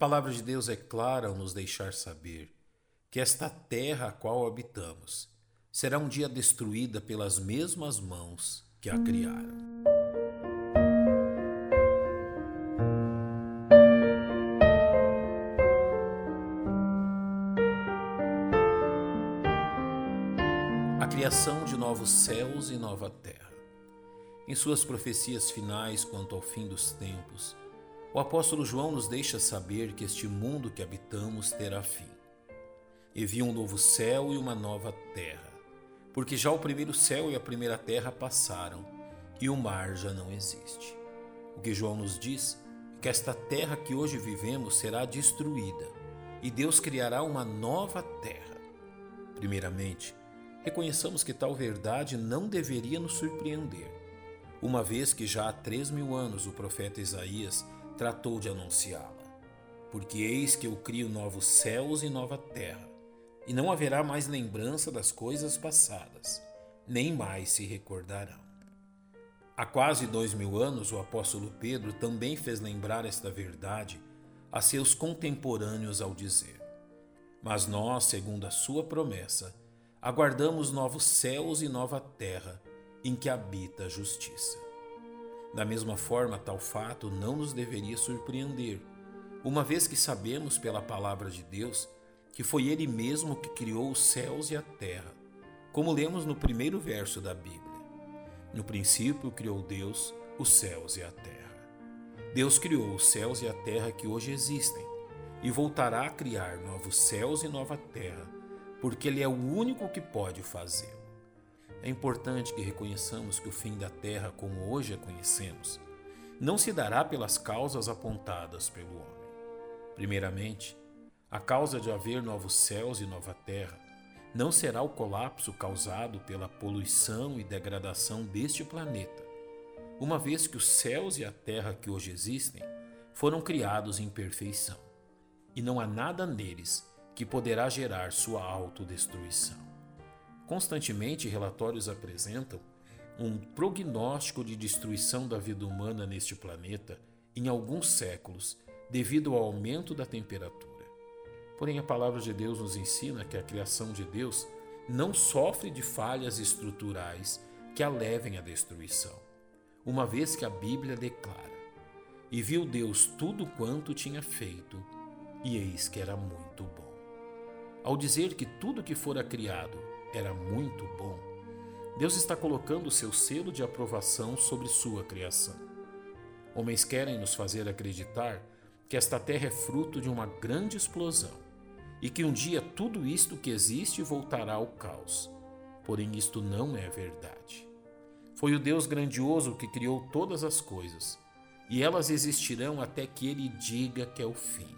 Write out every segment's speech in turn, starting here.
palavra de Deus é clara ao nos deixar saber que esta terra a qual habitamos será um dia destruída pelas mesmas mãos que a criaram. A criação de novos céus e nova terra. Em suas profecias finais quanto ao fim dos tempos, o apóstolo João nos deixa saber que este mundo que habitamos terá fim. E viu um novo céu e uma nova terra, porque já o primeiro céu e a primeira terra passaram, e o mar já não existe. O que João nos diz é que esta terra que hoje vivemos será destruída, e Deus criará uma nova terra. Primeiramente, reconheçamos que tal verdade não deveria nos surpreender, uma vez que já há três mil anos o profeta Isaías tratou de anunciá-la. Porque eis que eu crio novos céus e nova terra, e não haverá mais lembrança das coisas passadas, nem mais se recordarão. Há quase dois mil anos, o apóstolo Pedro também fez lembrar esta verdade a seus contemporâneos ao dizer: Mas nós, segundo a sua promessa, aguardamos novos céus e nova terra em que habita a justiça. Da mesma forma, tal fato não nos deveria surpreender, uma vez que sabemos pela palavra de Deus que foi Ele mesmo que criou os céus e a terra, como lemos no primeiro verso da Bíblia. No princípio criou Deus os céus e a terra. Deus criou os céus e a terra que hoje existem e voltará a criar novos céus e nova terra, porque Ele é o único que pode fazê-lo. É importante que reconheçamos que o fim da terra, como hoje a conhecemos, não se dará pelas causas apontadas pelo homem. Primeiramente, a causa de haver novos céus e nova terra não será o colapso causado pela poluição e degradação deste planeta, uma vez que os céus e a terra que hoje existem foram criados em perfeição, e não há nada neles que poderá gerar sua autodestruição. Constantemente, relatórios apresentam um prognóstico de destruição da vida humana neste planeta em alguns séculos, devido ao aumento da temperatura. Porém, a palavra de Deus nos ensina que a criação de Deus não sofre de falhas estruturais que a levem à destruição, uma vez que a Bíblia declara: E viu Deus tudo quanto tinha feito, e eis que era muito bom. Ao dizer que tudo que fora criado era muito bom, Deus está colocando o seu selo de aprovação sobre sua criação. Homens querem nos fazer acreditar que esta terra é fruto de uma grande explosão e que um dia tudo isto que existe voltará ao caos. Porém, isto não é verdade. Foi o Deus grandioso que criou todas as coisas, e elas existirão até que ele diga que é o fim.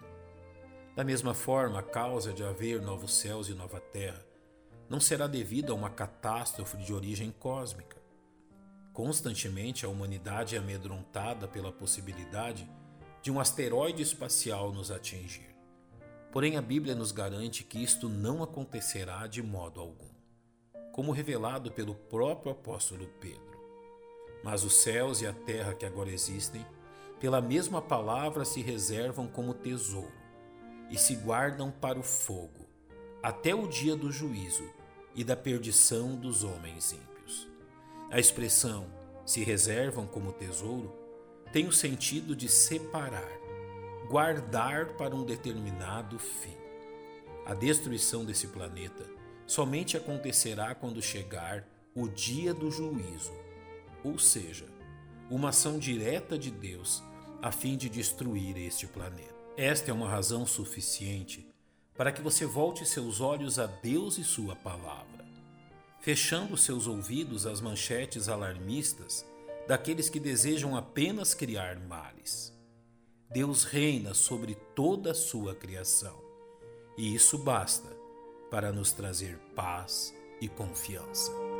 Da mesma forma, a causa de haver novos céus e nova terra não será devido a uma catástrofe de origem cósmica. Constantemente a humanidade é amedrontada pela possibilidade de um asteroide espacial nos atingir. Porém, a Bíblia nos garante que isto não acontecerá de modo algum, como revelado pelo próprio apóstolo Pedro. Mas os céus e a terra que agora existem, pela mesma palavra se reservam como tesouro e se guardam para o fogo, até o dia do juízo e da perdição dos homens ímpios. A expressão se reservam como tesouro tem o sentido de separar, guardar para um determinado fim. A destruição desse planeta somente acontecerá quando chegar o dia do juízo, ou seja, uma ação direta de Deus a fim de destruir este planeta. Esta é uma razão suficiente para que você volte seus olhos a Deus e Sua palavra, fechando seus ouvidos às manchetes alarmistas daqueles que desejam apenas criar males. Deus reina sobre toda a sua criação, e isso basta para nos trazer paz e confiança.